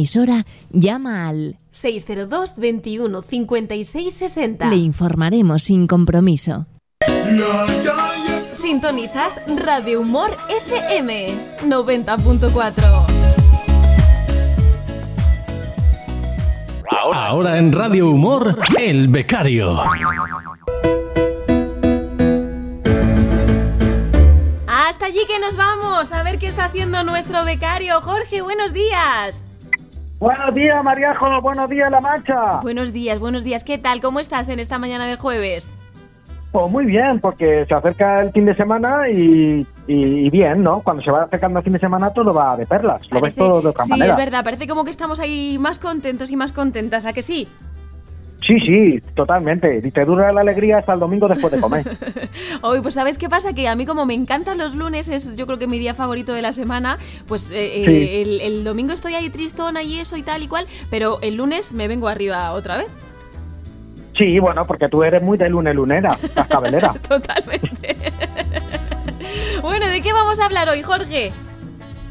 emisora, llama al 602 21 56 60. Le informaremos sin compromiso. Sintonizas Radio Humor FM 90.4. Ahora, ahora en Radio Humor, El Becario. Hasta allí que nos vamos a ver qué está haciendo nuestro becario. Jorge, buenos días. Buenos días, Mariajo. Buenos días, La Mancha. Buenos días, buenos días. ¿Qué tal? ¿Cómo estás en esta mañana de jueves? Pues muy bien, porque se acerca el fin de semana y, y- y bien, ¿no? Cuando se va acercando el fin de semana todo va de perlas. Lo ves Parece- todo de otra sí, manera. es verdad. Parece como que estamos ahí más contentos y más contentas. ¿A que sí? Sí, sí, totalmente. Y te dura la alegría hasta el domingo después de comer. Hoy, pues ¿sabes qué pasa? Que a mí como me encantan los lunes, es yo creo que mi día favorito de la semana, pues eh, eh, Sí. el, el domingo estoy ahí tristona y eso y tal y cual, pero el lunes me vengo arriba otra vez. sí, bueno, porque tú eres muy de lune lunera, cascabelera. Totalmente. bueno, ¿de qué vamos a hablar hoy, Jorge?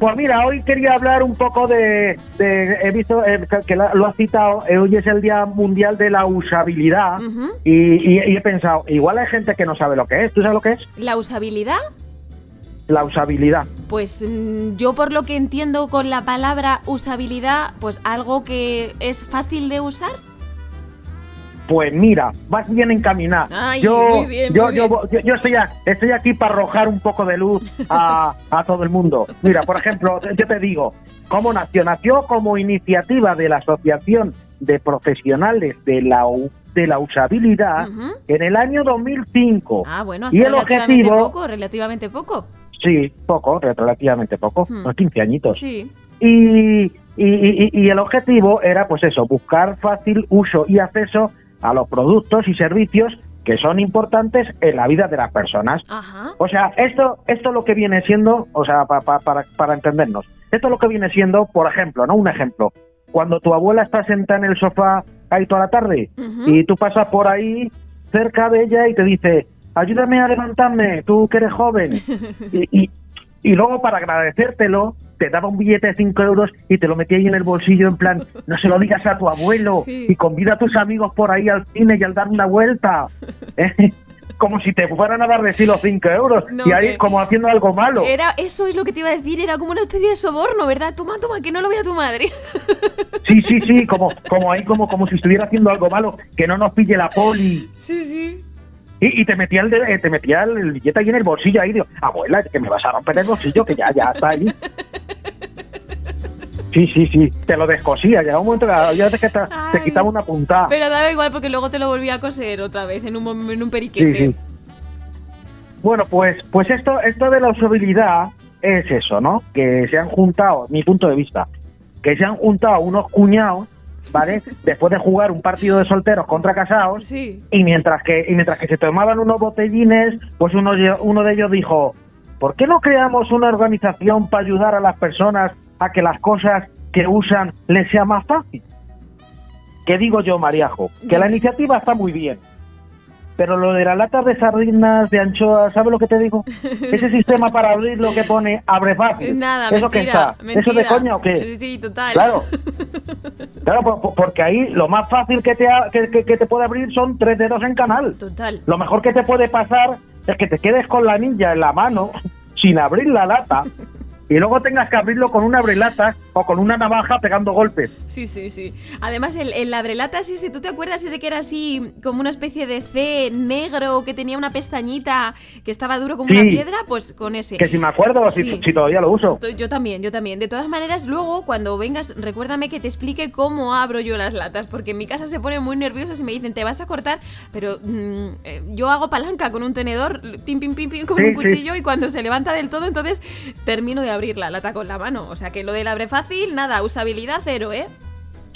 Pues mira, hoy quería hablar un poco de... de- he visto eh, que- lo has citado, eh, hoy es el Día Mundial de la Usabilidad y- y he pensado, igual hay gente que no sabe lo que es. ¿Tú sabes lo que es? ¿La usabilidad? La usabilidad. Pues mm, yo por lo que entiendo con la palabra usabilidad, pues algo que es fácil de usar. Pues mira, vas bien encaminada. Ay, yo, muy bien, yo, muy yo, bien. yo- yo estoy, a- estoy aquí para arrojar un poco de luz a, a todo el mundo. Mira, por ejemplo, yo te digo, ¿cómo nació? Nació como iniciativa de la Asociación de Profesionales de la, U- de la Usabilidad en el año 2005. Ah, bueno, y hace el relativamente objetivo, poco, relativamente poco. sí, poco, relativamente poco, Hmm. unos 15 añitos. Sí. Y, y- y- y el objetivo era, pues eso, buscar fácil uso y acceso a los productos y servicios que son importantes en la vida de las personas. Ajá. O sea, esto, esto lo que viene siendo, o sea, pa- pa- para, para entendernos, esto lo que viene siendo, por ejemplo, ¿no? Un ejemplo. Cuando tu abuela está sentada en el sofá ahí toda la tarde y tú pasas por ahí cerca de ella y te dice, ayúdame a levantarme, tú que eres joven. y, y, y luego para agradecértelo, te daba un billete de 5 euros y te lo metía ahí en el bolsillo en plan, no se lo digas a tu abuelo Sí. y convida a tus amigos por ahí al cine y al dar una vuelta. ¿Eh? Como si te fueran a dar de sí los 5 euros No, y ahí como haciendo algo malo. Era, eso es lo que te iba a decir, era como una especie de soborno, ¿verdad? Toma, toma, que no lo vea tu madre. Sí, sí, sí, como, como ahí como, como si estuviera haciendo algo malo, que no nos pille la poli. Sí, sí. Y, y te metía el de- eh, te metía el billete ahí en el bolsillo ahí digo, abuela, que me vas a romper el bolsillo, que ya, ya está ahí. Sí, sí, sí, te lo descosía, llegaba un momento que había veces que te, quitaba una puntada. Pero daba igual porque luego te lo volví a coser otra vez en un, en un periquete. Sí, sí. Bueno, pues, pues esto, esto de la usabilidad es eso, ¿no? Que se han juntado, mi punto de vista, que se han juntado unos cuñados, ¿vale? Después de jugar un partido de solteros contra casados, Sí. y mientras que y mientras que se tomaban unos botellines, pues uno, uno de ellos dijo, ¿por qué no creamos una organización para ayudar a las personas a que las cosas que usan les sea más fácil? ¿Qué digo yo, Mariajo? Que la iniciativa está muy bien. Pero lo de las latas de sardinas, de anchoas, ¿sabes lo que te digo? Ese sistema para abrir lo que pone abre fácil. Nada, ¿Eso mentira, está? mentira. ¿Eso de coña o qué? Sí, total. Claro. Claro, po- po- porque ahí lo más fácil que te, ha- que, que- que te puede abrir son tres dedos en canal. Total. Lo mejor que te puede pasar es que te quedes con la ninja en la mano sin abrir la lata y luego tengas que abrirlo con un abrelata o con una navaja pegando golpes. Sí, sí, sí. Además, el, el abrelatas ese, ¿tú te acuerdas ese que era así como una especie de C negro que tenía una pestañita que estaba duro como Sí. una piedra? Pues con ese. Que si me acuerdo, si, Sí. si todavía lo uso. Yo también, yo también. De todas maneras, luego cuando vengas, recuérdame que te explique cómo abro yo las latas, porque en mi casa se ponen muy nerviosos y me dicen, te vas a cortar, pero mm, eh, yo hago palanca con un tenedor, pim, pim, pim, pim, con Sí, un sí. cuchillo y cuando se levanta del todo, entonces termino de abrir la lata con la mano. O sea que lo del abre fácil, nada, usabilidad cero, ¿eh?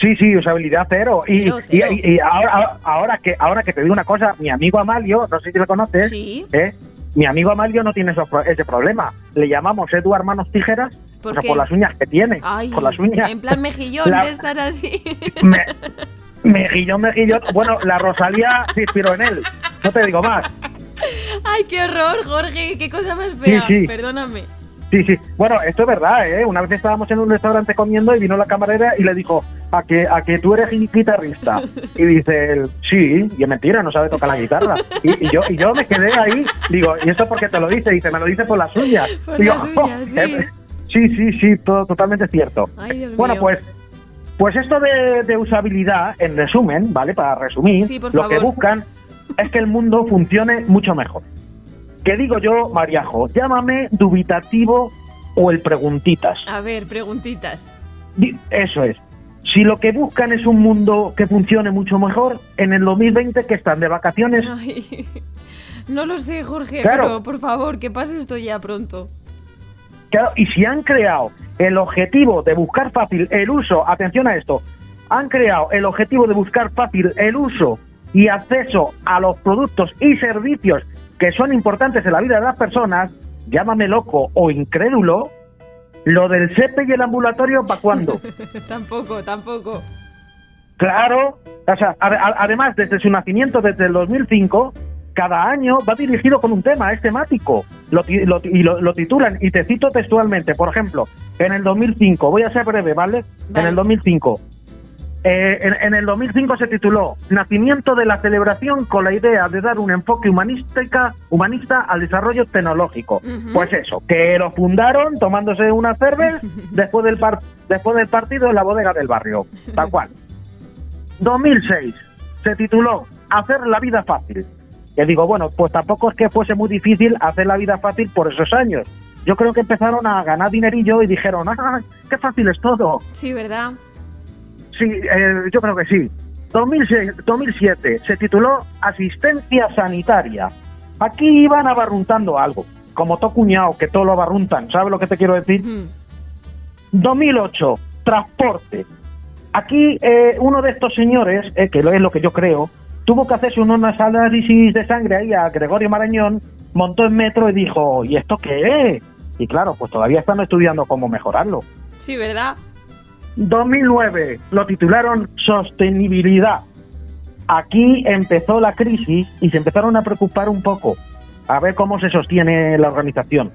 Sí, sí, usabilidad cero. Y, Cero, y- cero. y- y ahora, ahora, que, ahora que te digo una cosa, mi amigo Amalio, no sé si lo conoces, Sí. ¿eh? mi amigo Amalio no tiene esos ese problema. Le llamamos Eduard Manos Tijeras ¿Por o sea, qué? por las uñas que tiene. Ay, por las uñas. en plan mejillón La- de estar así. Me- mejillón, mejillón. Bueno, la Rosalía se inspiró en él. No te digo más. Ay, qué horror, Jorge, qué cosa más fea. Sí, sí. Perdóname. Sí, sí. Bueno, esto es verdad, ¿eh? Una vez estábamos en un restaurante comiendo y vino la camarera y le dijo, a que, a que tú eres guitarrista. Y dice él, sí, y es mentira, no sabe tocar la guitarra. Y, y yo y yo me quedé ahí, digo, ¿y esto por qué te lo dice? Y dice, me lo dice por las uñas. Por Digo, las uñas, sí. eh, sí, sí, sí, todo totalmente cierto. Ay, Dios bueno, mío. pues pues esto de, de usabilidad, en resumen, ¿vale? Para resumir, Sí, lo que buscan es que el mundo funcione mucho mejor. Que digo yo, Mariajo, llámame dubitativo o el preguntitas. A ver, preguntitas. Eso es. Si lo que buscan es un mundo que funcione mucho mejor, en el 2020 que están de vacaciones, Ay, no lo sé, Jorge, Claro. pero por favor, que pase esto ya pronto. claro, y si han creado el objetivo de buscar fácil el uso, atención a esto, han creado el objetivo de buscar fácil el uso y acceso a los productos y servicios que son importantes en la vida de las personas, llámame loco o incrédulo, lo del SEPE y el ambulatorio, ¿para cuándo? tampoco, tampoco. Claro, o sea, a- además, desde su nacimiento, desde el 2005, cada año va dirigido con un tema, es temático, lo, lo y lo, lo titulan, y te cito textualmente, por ejemplo, en el 2005, voy a ser breve, ¿vale? En el 2005. Eh, en, en el 2005 se tituló Nacimiento de la celebración con la idea de dar un enfoque humanística, humanista al desarrollo tecnológico. Pues eso, que lo fundaron tomándose una cerveza después del, par- después del partido en la bodega del barrio. Tal cual. 2006 se tituló Hacer la vida fácil. Que digo, bueno, pues tampoco es que fuese muy difícil hacer la vida fácil por esos años. Yo creo que empezaron a ganar dinerillo y dijeron, ¡ah, qué fácil es todo! Sí, ¿verdad? Sí, eh, yo creo que sí. 2006, 2007 se tituló Asistencia Sanitaria. Aquí iban abarruntando algo, como todo cuñado, que todo lo abarruntan, ¿sabes lo que te quiero decir? Mm. 2008, transporte. Aquí eh, uno de estos señores, eh, que es lo que yo creo, tuvo que hacerse unos análisis de sangre ahí a Gregorio Marañón, montó en metro y dijo, ¿y esto qué es? Y claro, pues todavía están estudiando cómo mejorarlo. Sí, ¿verdad? 2009 lo titularon Sostenibilidad. Aquí empezó la crisis y se empezaron a preocupar un poco a ver cómo se sostiene la organización.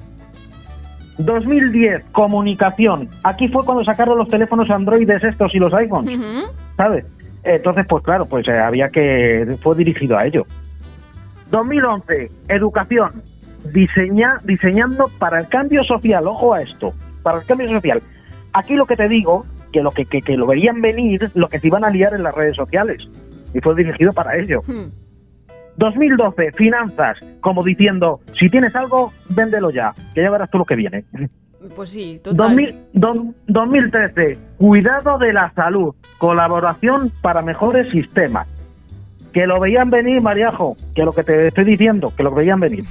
2010 Comunicación. Aquí fue cuando sacaron los teléfonos androides estos y los iPhones. ¿sabes? Entonces, pues claro, pues eh, había que fue dirigido a ello. 2011 Educación. Diseña, diseñando para el cambio social. Ojo a esto, para el cambio social. Aquí lo que te digo, que lo que, que, que lo veían venir, lo que se iban a liar en las redes sociales. Y fue dirigido para ello. Mm. 2012, finanzas, como diciendo, si tienes algo, véndelo ya, que ya verás tú lo que viene. Pues sí, total. 2000 do- 2013, cuidado de la salud, colaboración para mejores sistemas. Que lo veían venir, Mariajo, que lo que te estoy diciendo, que lo veían venir.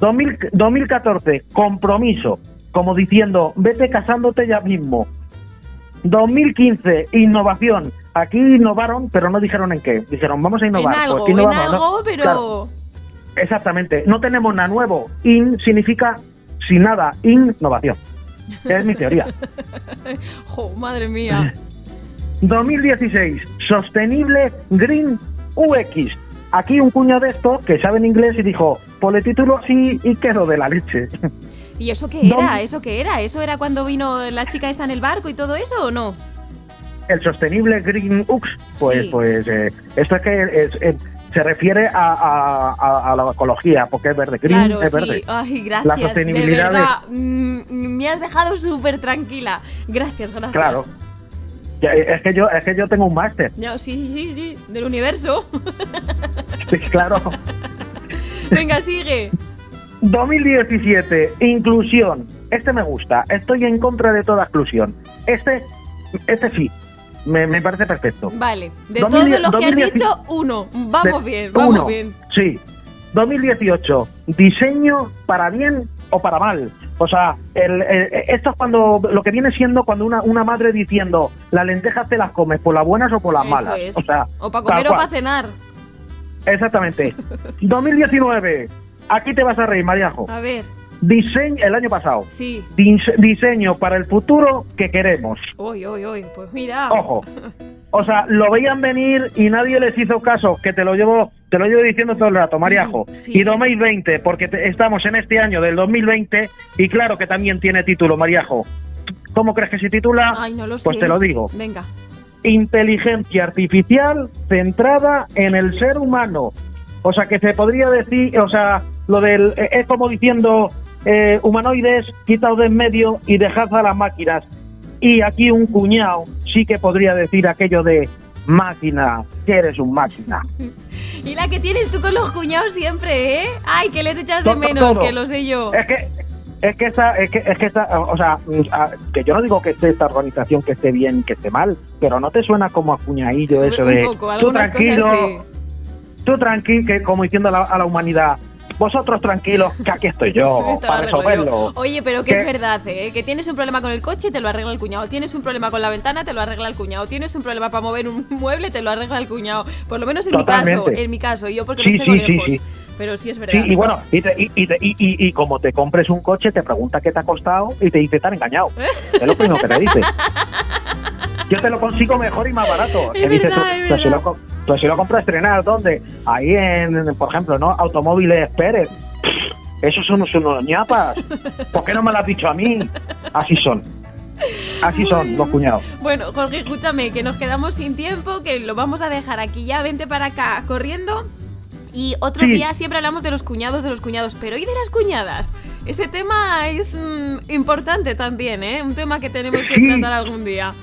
2000 2014, compromiso, como diciendo, vete casándote ya mismo. 2015, innovación. Aquí innovaron, pero no dijeron en qué. Dijeron, vamos a En innovar. algo, Pues, ¿qué en innovamos, no? pero... Claro. Exactamente, no tenemos nada nuevo. In significa sin nada, innovación. Es mi teoría. Madre mía. 2016, sostenible Green UX. Aquí un cuño de esto que sabe en inglés y dijo, pues le titulo así y quedo de la leche. ¿Y eso qué era? ¿Eso qué era? ¿Eso era cuando vino la chica esta en el barco y todo eso o no? El sostenible Green UX, pues, Sí. pues eh, esto es que es- se refiere a, a- a- a la ecología, porque es verde. Green Claro, es sí. verde. Ay, La gracias. De sostenibilidad de- verdad. Mm, me has dejado súper tranquila. Gracias, gracias. Claro. Es que yo, es que yo tengo un máster. No, sí, sí, sí, sí. Del universo. Sí, claro. Venga, sigue. 2017, inclusión. Este me gusta. Estoy en contra de toda exclusión. Este, este sí. Me, me parece perfecto. Vale. De 2010 todos los que has 2010 dicho, uno. Vamos De- bien, vamos uno. bien. Sí. 2018, diseño para bien o para mal. O sea, el- el- esto es cuando lo que viene siendo cuando una, una madre diciendo las lentejas te las comes por las buenas o por las Eso malas. es. O sea, O para comer o para cenar. Exactamente. 2019, aquí te vas a reír, Mariajo. A ver, Diseño, el año pasado. sí. Dise- diseño para el futuro que queremos. Uy, uy, uy. Pues mira. Ojo. O sea, lo veían venir y nadie les hizo caso, que te lo llevo, te lo llevo diciendo todo el rato, Mariajo. Sí. Y 2020, porque te- estamos en este año del 2020 y claro que también tiene título, Mariajo. ¿Cómo crees que se titula? Ay, no lo sé. Pues te lo digo. Venga. Inteligencia artificial centrada en el ser humano. O sea, que se podría decir, o sea, lo del eh, es como diciendo eh, humanoides, quitaos de en medio y dejad a las máquinas. Y aquí un cuñado sí que podría decir aquello de máquina, que eres un máquina. Y la que tienes tú con los cuñados siempre, ¿eh? Ay, que les echas de Todo, menos, todo. que lo sé yo. Es que es que esta, es que, es que esta, o sea, que yo no digo que esté esta organización que esté bien, que esté mal, pero no te suena como a cuñadillo eso Un de poco, tú tranquilo, cosas sí. tú tranquilo, que como diciendo a la, a la humanidad, vosotros tranquilos, que aquí estoy yo para yo. resolverlo. Oye, pero que es ¿Qué? verdad, ¿eh? Que tienes un problema con el coche, te lo arregla el cuñado. Tienes un problema con la ventana, te lo arregla el cuñado. Tienes un problema para mover un mueble, te lo arregla el cuñado. Por lo menos en mi caso, en mi caso, yo porque Sí, los tengo sí, sí, lejos. sí. Pero sí es verdad. Sí, y bueno, y, te- y, y, y- como te compres un coche, te pregunta qué te ha costado y te dice, te han engañado. Es lo primero que te dice. Yo te lo consigo mejor y más barato. Es Te dice, verdad, tú, tú si verdad. lo, tú si lo compras estrenar, ¿dónde? Ahí en, por ejemplo, ¿no? Automóviles Pérez. Esos son unos ñapas. ¿Por qué no me lo has dicho a mí? Así son. Así son los cuñados. Bueno, Jorge, escúchame, que nos quedamos sin tiempo, que lo vamos a dejar aquí ya. Vente para acá corriendo. Y otro Sí. día siempre hablamos de los cuñados, de los cuñados, pero ¿y de las cuñadas? Ese tema es mm, importante también, ¿eh? Un tema que tenemos que Sí. tratar algún día.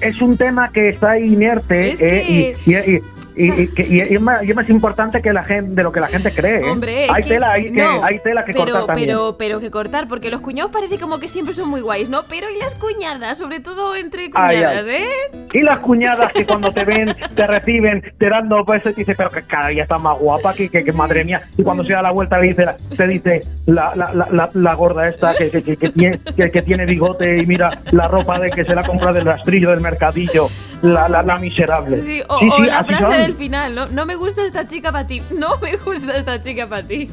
Es un tema que está inerte Es eh, que- y, y- y- y- o sea- y- que- y es más, y es más importante que la gente, de lo que la gente cree. ¿eh? Hombre, hay que- tela, hay, que, hay tela que pero, cortar también. Pero, pero que cortar, porque los cuñados parece como que siempre son muy guays, ¿no? Pero ¿y las cuñadas? Sobre todo entre cuñadas, ay. ¿eh? Y las cuñadas que cuando te ven, te reciben, te dan dos besos y te dice, pero que cada día está más guapa, que, madre mía. Y cuando se da la vuelta dice, te dice la, la, la, la, la gorda esta que, que, que, que tiene, que, tiene bigote y mira la ropa de que se la compra del rastrillo del mercadillo, la, la, la miserable. Sí, o, Sí, o sí, la frase. Del final, ¿no? No me gusta esta chica para ti. No me gusta esta chica para ti.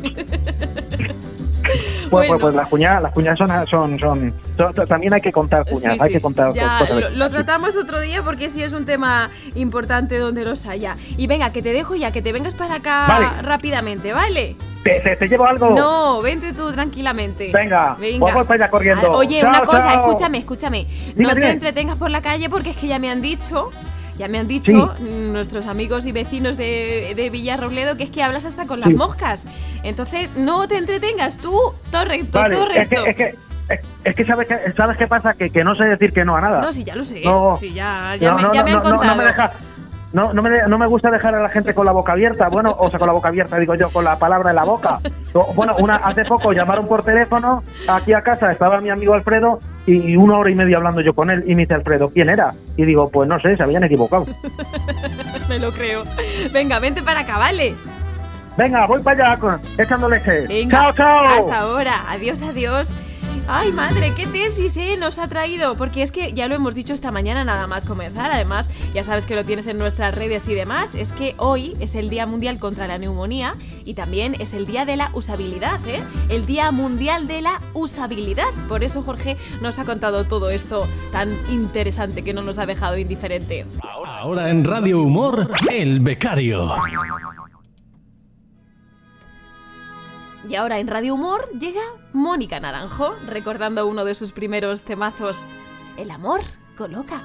Pues, Bueno. pues, pues las cuñadas, las cuñadas son, son, son, son- también hay que contar cuñadas, Sí, hay sí. que contar Ya, cosas. lo, lo tratamos otro día porque sí es un tema importante donde los haya. Y venga, que te dejo ya, que te vengas para acá Vale. rápidamente, ¿vale? ¿Te, te, te llevo algo? No, vente tú tranquilamente. Venga, pues voy para allá corriendo. Oye, Chao, una cosa, chao. escúchame, escúchame. Dime, no te dime. entretengas por la calle porque es que ya me han dicho, ya me han dicho mm, nuestros amigos y vecinos de, de Villarrobledo que es que hablas hasta con las Sí. moscas. Entonces, no te entretengas, tú, todo recto, Vale, todo es que, es que, es, que sabes, que, ¿sabes qué pasa? Que, que no sé decir que no a nada. No, sí, ya lo sé. No. Sí, ya, ya No, me, no, ya no, me han no, no, contado. No, me deja, no, no, me, no me gusta dejar a la gente con la boca abierta. Bueno, o sea, con la boca abierta, digo yo, con la palabra en la boca. Bueno, una, hace poco llamaron por teléfono aquí a casa, estaba mi amigo Alfredo y una hora y media hablando yo con él y me dice Alfredo, ¿quién era? Y digo, pues no sé, se habían equivocado. me lo creo. Venga, vente para acá, ¿vale? Venga, voy para allá con, echando leche. Venga. Chao, chao. Hasta ahora. Adiós, adiós. Ay, madre, qué tesis, ¿eh? Nos ha traído. Porque es que ya lo hemos dicho esta mañana nada más comenzar. Además, ya sabes que lo tienes en nuestras redes y demás. Es que hoy es el Día Mundial contra la Neumonía y también es el Día de la Usabilidad, ¿eh? El Día Mundial de la Usabilidad. Por eso Jorge nos ha contado todo esto tan interesante que no nos ha dejado indiferente. Ahora en Radio Humor, El Becario. Y ahora en Radio Humor llega Mónica Naranjo, recordando uno de sus primeros temazos. El amor coloca.